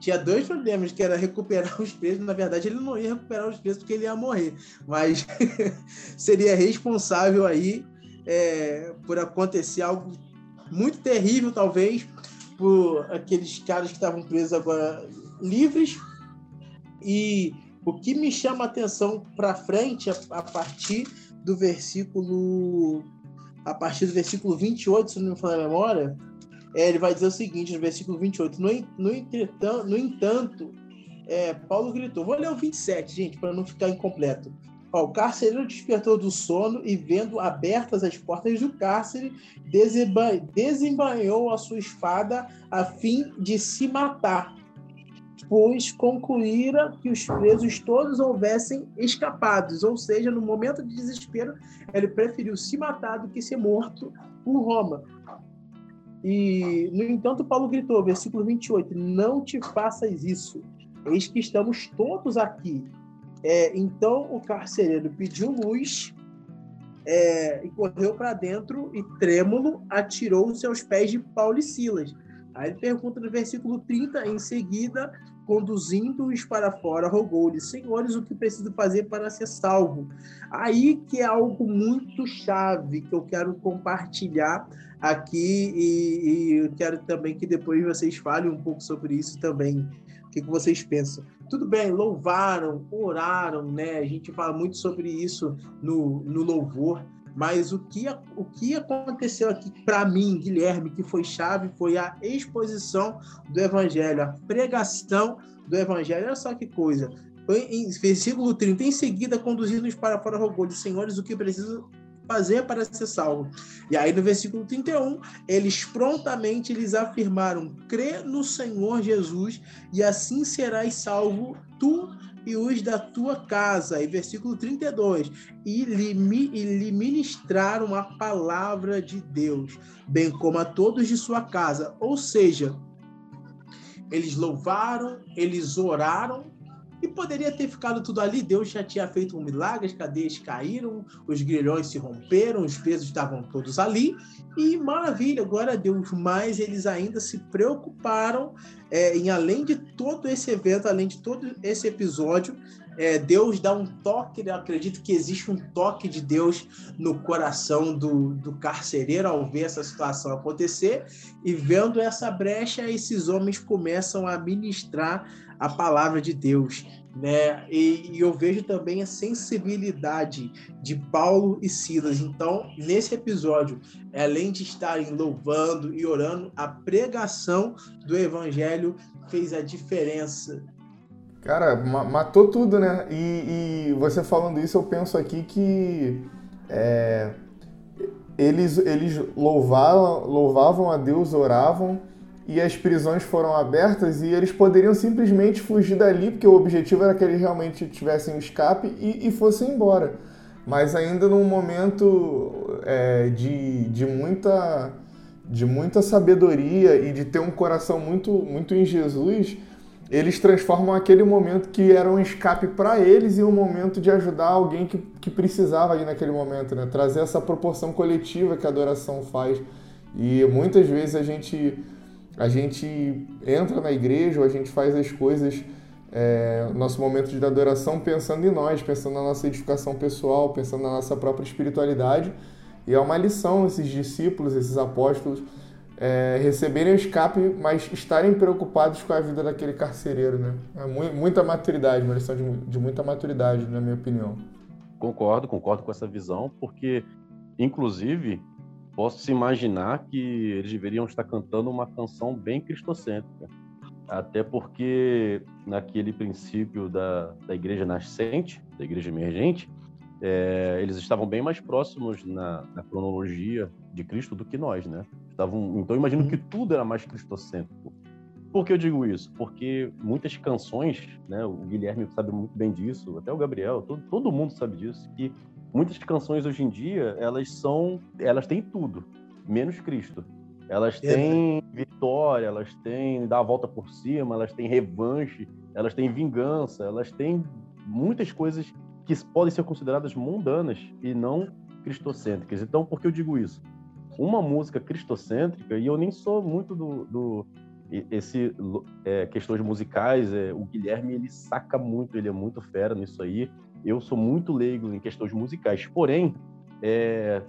Tinha dois problemas, que era recuperar os presos. Na verdade, ele não ia recuperar os presos porque ele ia morrer. Mas seria responsável aí é, por acontecer algo muito terrível, talvez, por aqueles caras que estavam presos agora livres. E o que me chama a atenção para frente, a, a, partir do versículo a partir do versículo 28, se não me falar a memória, é, ele vai dizer o seguinte, no versículo 28, no, no, entretanto, no entanto, é, Paulo gritou, vou ler o 27, gente, para não ficar incompleto. Ó, o carcereiro despertou do sono e, vendo abertas as portas do cárcere, desembanhou a sua espada a fim de se matar, pois concluíra que os presos todos houvessem escapados, ou seja, no momento de desespero, ele preferiu se matar do que ser morto por Roma. E, no entanto, Paulo gritou, versículo 28, não te faças isso, eis que estamos todos aqui é, então o carcereiro pediu luz é, e correu para dentro e, trêmulo, atirou-se aos pés de Paulo e Silas. Aí ele pergunta no versículo 30, em seguida, conduzindo-os para fora, rogou-lhes, senhores, o que preciso fazer para ser salvo? Aí que é algo muito chave que eu quero compartilhar aqui e, e eu quero também que depois vocês falem um pouco sobre isso também. O que, que vocês pensam? tudo bem, louvaram, oraram, né? A gente fala muito sobre isso no, no louvor, mas o que, o que aconteceu aqui para mim, Guilherme, que foi chave, foi a exposição do Evangelho, a pregação do Evangelho. Olha só que coisa. Em versículo 30, em seguida, conduzindo-os para fora, rogou-lhes, senhores, o que preciso fazer para ser salvo. E aí no versículo 31, eles prontamente lhes afirmaram: crê no Senhor Jesus e assim serás salvo tu e os da tua casa. E versículo 32, e lhe, e lhe ministraram a palavra de Deus, bem como a todos de sua casa. Ou seja, eles louvaram, eles oraram e poderia ter ficado tudo ali. Deus já tinha feito um milagre, as cadeias caíram, os grilhões se romperam, os pesos estavam todos ali. E maravilha, glória a Deus. Mas eles ainda se preocuparam é, em, além de todo esse evento, além de todo esse episódio, é, Deus dá um toque, eu acredito que existe um toque de Deus no coração do, do carcereiro ao ver essa situação acontecer, e vendo essa brecha, esses homens começam a ministrar a palavra de Deus. Né? E, e, eu vejo também a sensibilidade de Paulo e Silas. Então, nesse episódio, além de estarem louvando e orando, a pregação do evangelho fez a diferença. Cara, matou tudo, né? E, e você falando isso, eu penso aqui que é, eles, eles louvavam, louvavam a Deus, oravam e as prisões foram abertas e eles poderiam simplesmente fugir dali, porque o objetivo era que eles realmente tivessem escape e, e fossem embora. Mas ainda num momento é, de, de, muita, de muita sabedoria e de ter um coração muito, muito em Jesus, eles transformam aquele momento que era um escape para eles em um momento de ajudar alguém que, que precisava ali naquele momento, né? Trazer essa proporção coletiva que a adoração faz. E muitas vezes a gente, a gente entra na igreja ou a gente faz as coisas, é, nosso momento de adoração, pensando em nós, pensando na nossa edificação pessoal, pensando na nossa própria espiritualidade. E é uma lição esses discípulos, esses apóstolos, é, receberem o escape, mas estarem preocupados com a vida daquele carcereiro, né? É muita maturidade, uma lição de, de muita maturidade, na minha opinião. Concordo, concordo com essa visão, porque, inclusive, posso se imaginar que eles deveriam estar cantando uma canção bem cristocêntrica. Até porque, naquele princípio da, da igreja nascente, da igreja emergente, é, eles estavam bem mais próximos na, na, cronologia de Cristo do que nós, né? Estavam, então, imagino que uhum. tudo era mais cristocêntrico. Por que eu digo isso? Porque muitas canções, né? O Guilherme sabe muito bem disso, até o Gabriel, todo, todo mundo sabe disso, que muitas canções hoje em dia, elas são, elas têm tudo, menos Cristo. Elas têm é. vitória, elas têm dar a volta por cima, elas têm revanche, elas têm vingança, elas têm muitas coisas que podem ser consideradas mundanas e não cristocêntricas. Então, por que eu digo isso? Uma música cristocêntrica, e eu nem sou muito do, do esse é, questões musicais, é, o Guilherme ele saca muito, ele é muito fera nisso aí. Eu sou muito leigo em questões musicais, porém é,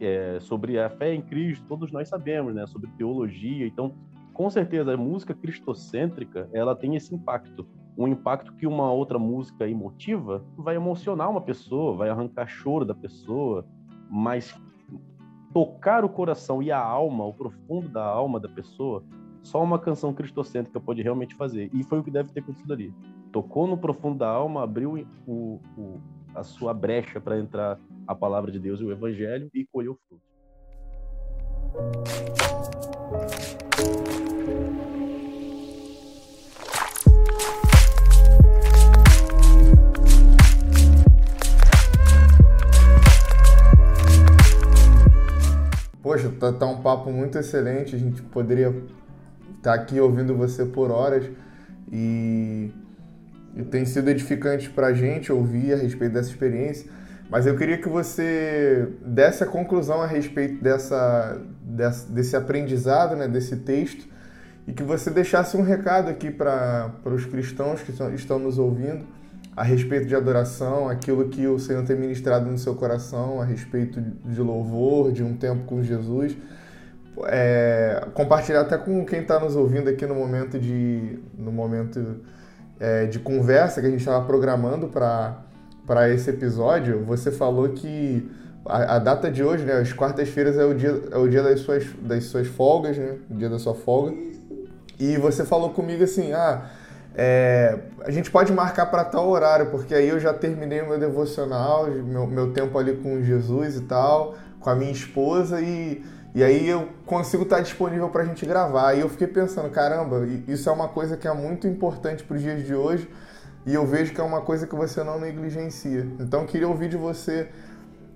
é, sobre a fé em Cristo, todos nós sabemos, né? Sobre teologia, então com certeza a música cristocêntrica ela tem esse impacto um impacto que uma outra música emotiva vai emocionar uma pessoa, vai arrancar choro da pessoa, mas tocar o coração e a alma, o profundo da alma da pessoa, só uma canção cristocêntrica pode realmente fazer. E foi o que deve ter acontecido ali. Tocou no profundo da alma, abriu o, o, a sua brecha para entrar a palavra de Deus e o evangelho e colheu fruto. Poxa, tá, tá um papo muito excelente. A gente poderia estar tá aqui ouvindo você por horas e, e tem sido edificante para a gente ouvir a respeito dessa experiência. Mas eu queria que você desse a conclusão a respeito dessa, desse aprendizado, né, desse texto, e que você deixasse um recado aqui para os cristãos que estão, estão nos ouvindo a respeito de adoração, aquilo que o Senhor tem ministrado no seu coração, a respeito de louvor, de um tempo com Jesus. É, compartilhar até com quem está nos ouvindo aqui no momento de, no momento, é, de conversa que a gente estava programando para esse episódio. Você falou que a, a, data de hoje, né, as quartas-feiras, é o dia, é o dia das, suas, das suas folgas, né, o dia da sua folga. E você falou comigo assim: ah é, a gente pode marcar para tal horário, porque aí eu já terminei o meu devocional, meu, meu tempo ali com Jesus e tal, com a minha esposa, e, e aí eu consigo estar disponível para a gente gravar. E eu fiquei pensando, caramba, isso é uma coisa que é muito importante para os dias de hoje, e eu vejo que é uma coisa que você não negligencia. Então, queria ouvir de você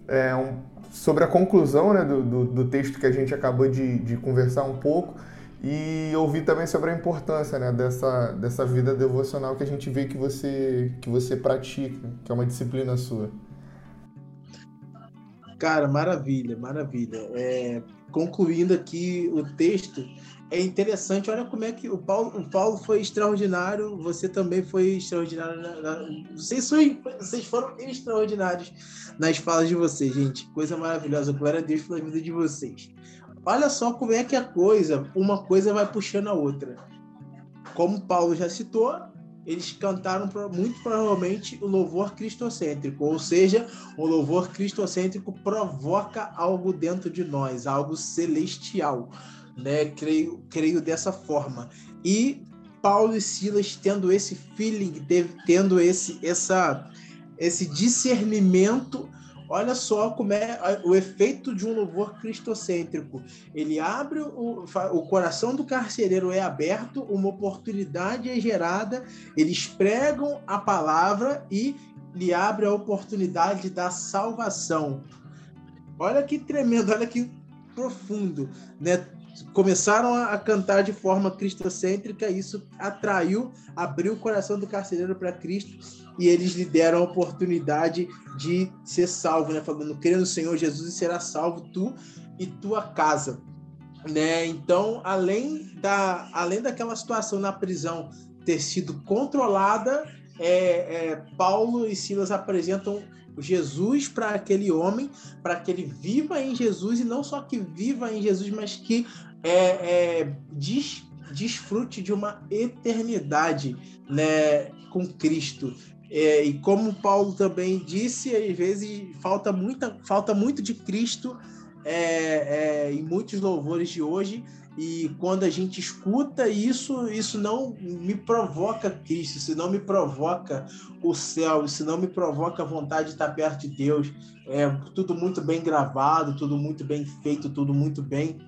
é, um, sobre a conclusão né, do, do, do, texto que a gente acabou de, de conversar um pouco e ouvir também sobre a importância né, dessa, dessa vida devocional que a gente vê que você, que você pratica, que é uma disciplina sua. Cara, maravilha, maravilha. É, concluindo aqui o texto, é interessante, olha como é que o Paulo, o Paulo foi extraordinário, você também foi extraordinário. Na, na, vocês, vocês foram extraordinários nas falas de vocês, gente. Coisa maravilhosa. Glória a Deus pela vida de vocês. Olha só como é que a coisa, uma coisa vai puxando a outra. Como Paulo já citou, eles cantaram muito provavelmente o louvor cristocêntrico, ou seja, o louvor cristocêntrico provoca algo dentro de nós, algo celestial, né? Creio, creio dessa forma. E Paulo e Silas tendo esse feeling, tendo esse essa esse discernimento Olha só como é o efeito de um louvor cristocêntrico. Ele abre o, o coração do carcereiro é aberto, uma oportunidade é gerada, eles pregam a palavra e lhe abre a oportunidade da salvação. Olha que tremendo, olha que profundo, né? Começaram a cantar de forma cristocêntrica, isso atraiu, abriu o coração do carcereiro para Cristo e eles lhe deram a oportunidade de ser salvo, né? Falando, crê no Senhor Jesus e será salvo tu e tua casa. Né? Então, além, da, além daquela situação na prisão ter sido controlada, é, é, Paulo e Silas apresentam Jesus para aquele homem, para que ele viva em Jesus e não só que viva em Jesus, mas que é, é, des, desfrute de uma eternidade né, com Cristo. É, e como Paulo também disse, às vezes falta, muita, falta muito de Cristo é, é, em muitos louvores de hoje, e quando a gente escuta isso, isso não me provoca Cristo, isso não me provoca o céu, isso não me provoca a vontade de estar perto de Deus. É tudo muito bem gravado, tudo muito bem feito, tudo muito bem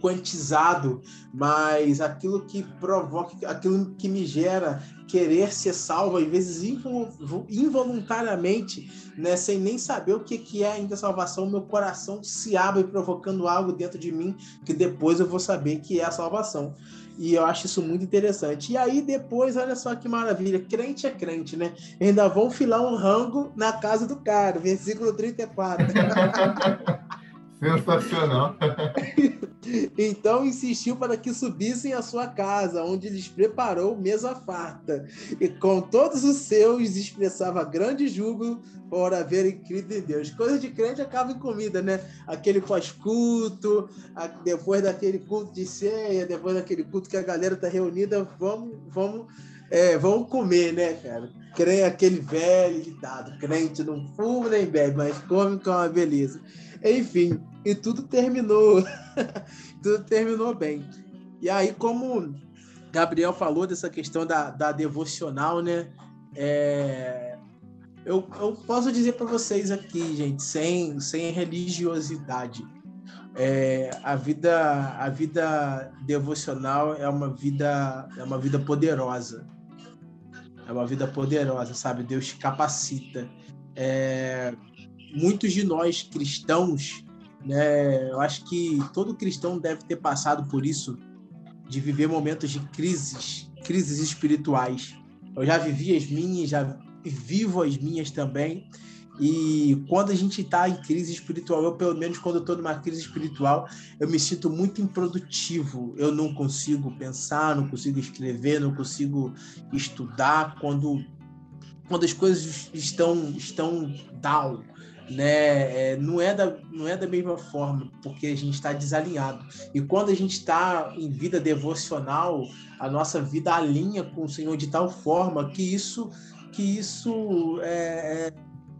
quantizado, mas aquilo que provoca, aquilo que me gera querer ser salvo, às vezes involuntariamente, né, sem nem saber o que, que é ainda salvação, meu coração se abre provocando algo dentro de mim que depois eu vou saber que é a salvação. E eu acho isso muito interessante. E aí depois, olha só que maravilha, crente é crente, né? Ainda vão filar um rango na casa do cara, versículo 34. Sensacional. Então insistiu para que subissem à sua casa, onde lhes preparou mesa farta. E com todos os seus expressava grande júbilo por haverem crido em Deus. Coisa de crente acaba em comida, né? Aquele pós-culto, depois daquele culto de ceia, depois daquele culto que a galera tá reunida, vamos, vamos, é, comer, né, cara? Crente, aquele velho ditado, crente não fuma nem bebe, mas come com uma beleza. Enfim, e tudo terminou. tudo terminou bem. E aí, como Gabriel falou dessa questão da, da devocional, né? É, eu, eu posso dizer para vocês aqui, gente, sem, sem religiosidade. É, a vida a vida devocional é uma vida é uma vida poderosa é uma vida poderosa sabe Deus capacita é, muitos de nós cristãos, né, eu acho que todo cristão deve ter passado por isso, de viver momentos de crises, crises espirituais. Eu já vivi as minhas, já vivo as minhas também. E quando a gente está em crise espiritual, eu pelo menos quando estou numa crise espiritual, eu me sinto muito improdutivo. Eu não consigo pensar, não consigo escrever, não consigo estudar quando quando as coisas estão estão down, né? É, não, é da, não é da mesma forma, porque a gente está desalinhado. E quando a gente está em vida devocional, a nossa vida alinha com o Senhor de tal forma que isso, que isso é, é,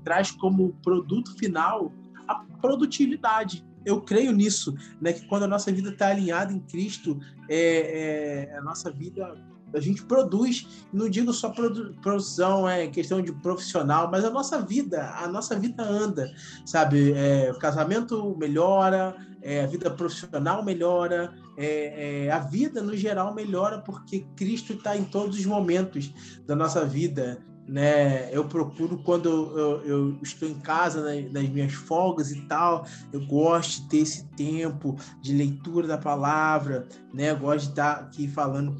traz como produto final a produtividade. Eu creio nisso, né? Que quando a nossa vida está alinhada em Cristo, é, é, a nossa vida a gente produz, não digo só produ produção, é questão de profissional, mas a nossa vida, a nossa vida anda, sabe? É, o casamento melhora, é, a vida profissional melhora, é, é a vida no geral melhora porque Cristo está em todos os momentos da nossa vida. Né? Eu procuro quando eu, eu estou em casa nas, nas, minhas folgas e tal, eu gosto de ter esse tempo de leitura da palavra, né? Eu gosto de estar aqui falando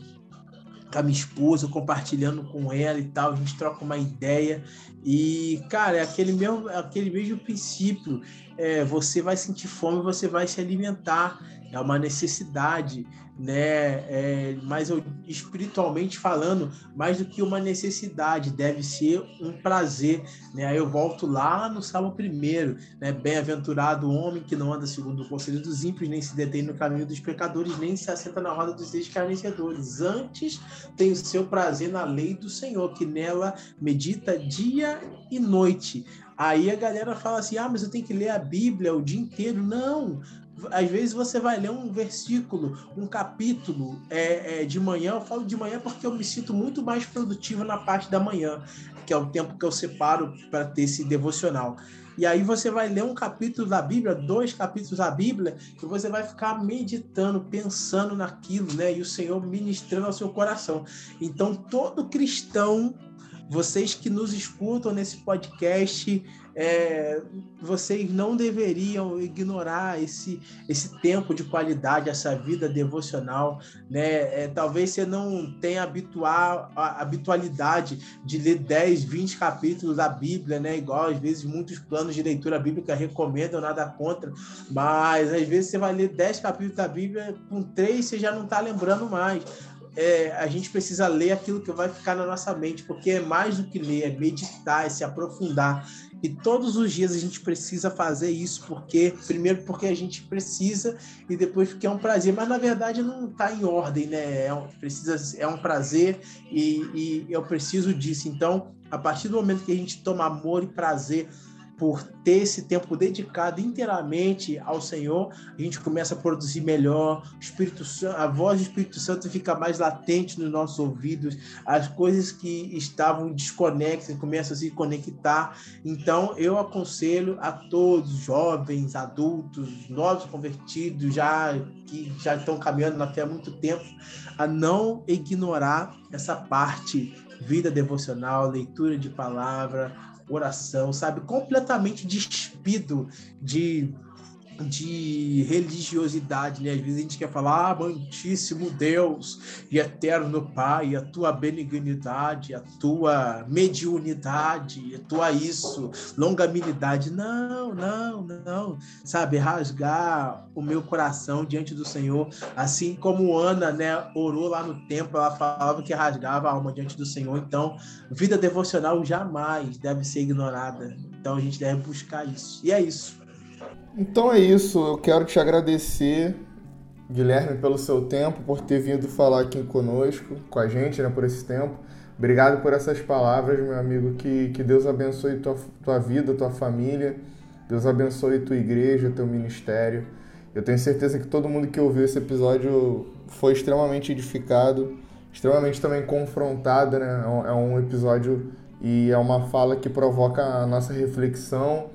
com a minha esposa, compartilhando com ela e tal, a gente troca uma ideia. E, cara, é aquele mesmo, é aquele mesmo princípio. É, você vai sentir fome, você vai se alimentar. É uma necessidade né? É, mas eu, espiritualmente falando, mais do que uma necessidade, deve ser um prazer, né? Aí eu volto lá no Salmo primeiro, né? Bem-aventurado o homem que não anda segundo o conselho dos ímpios, nem se detém no caminho dos pecadores, nem se assenta na roda dos escarnecedores. Antes tem o seu prazer na lei do Senhor, que nela medita dia e noite. Aí a galera fala assim: ah, mas eu tenho que ler a Bíblia o dia inteiro. Não, às vezes você vai ler um versículo, um capítulo é, é, de manhã. Eu falo de manhã porque eu me sinto muito mais produtivo na parte da manhã, que é o tempo que eu separo para ter esse devocional. E aí você vai ler um capítulo da Bíblia, dois capítulos da Bíblia, e você vai ficar meditando, pensando naquilo, né? E o Senhor ministrando ao seu coração. Então todo cristão vocês que nos escutam nesse podcast, é, vocês não deveriam ignorar esse, esse tempo de qualidade, essa vida devocional, né? É, talvez você não tenha habituar, a habitualidade de ler 10, 20 capítulos da Bíblia, né? Igual às vezes muitos planos de leitura bíblica recomendam, nada contra, mas às vezes você vai ler 10 capítulos da Bíblia, com três você já não está lembrando mais é, a gente precisa ler aquilo que vai ficar na nossa mente, porque é mais do que ler, é meditar, é se aprofundar. E todos os dias a gente precisa fazer isso, porque primeiro porque a gente precisa e depois porque é um prazer. Mas na verdade não está em ordem, né? É um, precisa, é um prazer e, e eu preciso disso. Então, a partir do momento que a gente toma amor e prazer por ter esse tempo dedicado inteiramente ao Senhor, a gente começa a produzir melhor, Espírito a voz do Espírito Santo fica mais latente nos nossos ouvidos, as coisas que estavam desconexas começam a se conectar. Então, eu aconselho a todos, jovens, adultos, novos convertidos, já que já estão caminhando na fé há muito tempo, a não ignorar essa parte vida devocional, leitura de palavra, oração, sabe? Completamente despido de de religiosidade, né? Às vezes a gente quer falar, ah, amantíssimo Deus e eterno Pai, a tua benignidade, a tua mediunidade, a tua isso, longanimidade. Não, não, não. Sabe, rasgar o meu coração diante do Senhor, assim como Ana, né, orou lá no templo, ela falava que rasgava a alma diante do Senhor. Então, vida devocional jamais deve ser ignorada. Então a gente deve buscar isso. E é isso. Então é isso, eu quero te agradecer, Guilherme, pelo seu tempo, por ter vindo falar aqui conosco, com a gente, né, por esse tempo. Obrigado por essas palavras, meu amigo. Que, que Deus abençoe tua, tua vida, tua família. Deus abençoe tua igreja, teu ministério. Eu tenho certeza que todo mundo que ouviu esse episódio foi extremamente edificado, extremamente também confrontado, né? É um é episódio e é uma fala que provoca a nossa reflexão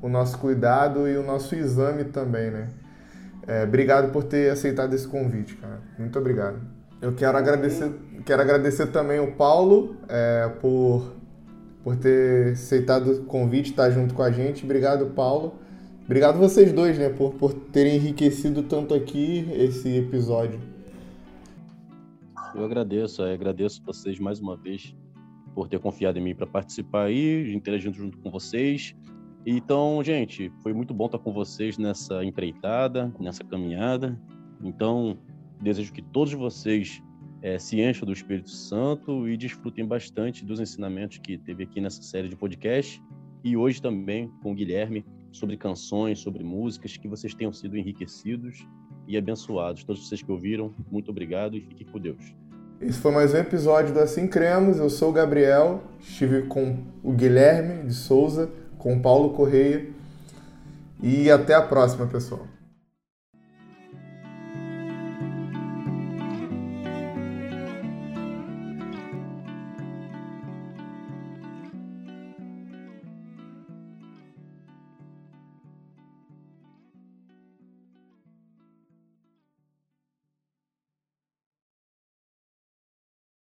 o nosso cuidado e o nosso exame também, né? É, obrigado por ter aceitado esse convite, cara. Muito obrigado. Eu quero agradecer, quero agradecer também o Paulo é, por, por ter aceitado o convite, estar junto com a gente. Obrigado, Paulo. Obrigado vocês dois, né, por, por terem enriquecido tanto aqui esse episódio. Eu agradeço, eu agradeço vocês mais uma vez por ter confiado em mim para participar aí, interagindo junto com vocês. Então, gente, foi muito bom estar com vocês nessa empreitada, nessa caminhada. Então, desejo que todos vocês é, se encham do Espírito Santo e desfrutem bastante dos ensinamentos que teve aqui nessa série de podcast e hoje também com o Guilherme sobre canções, sobre músicas, que vocês tenham sido enriquecidos e abençoados. Todos vocês que ouviram, muito obrigado e fiquem com Deus. Esse foi mais um episódio do Assim Cremos. Eu sou o Gabriel, estive com o Guilherme de Souza com Paulo Correia. E até a próxima, pessoal.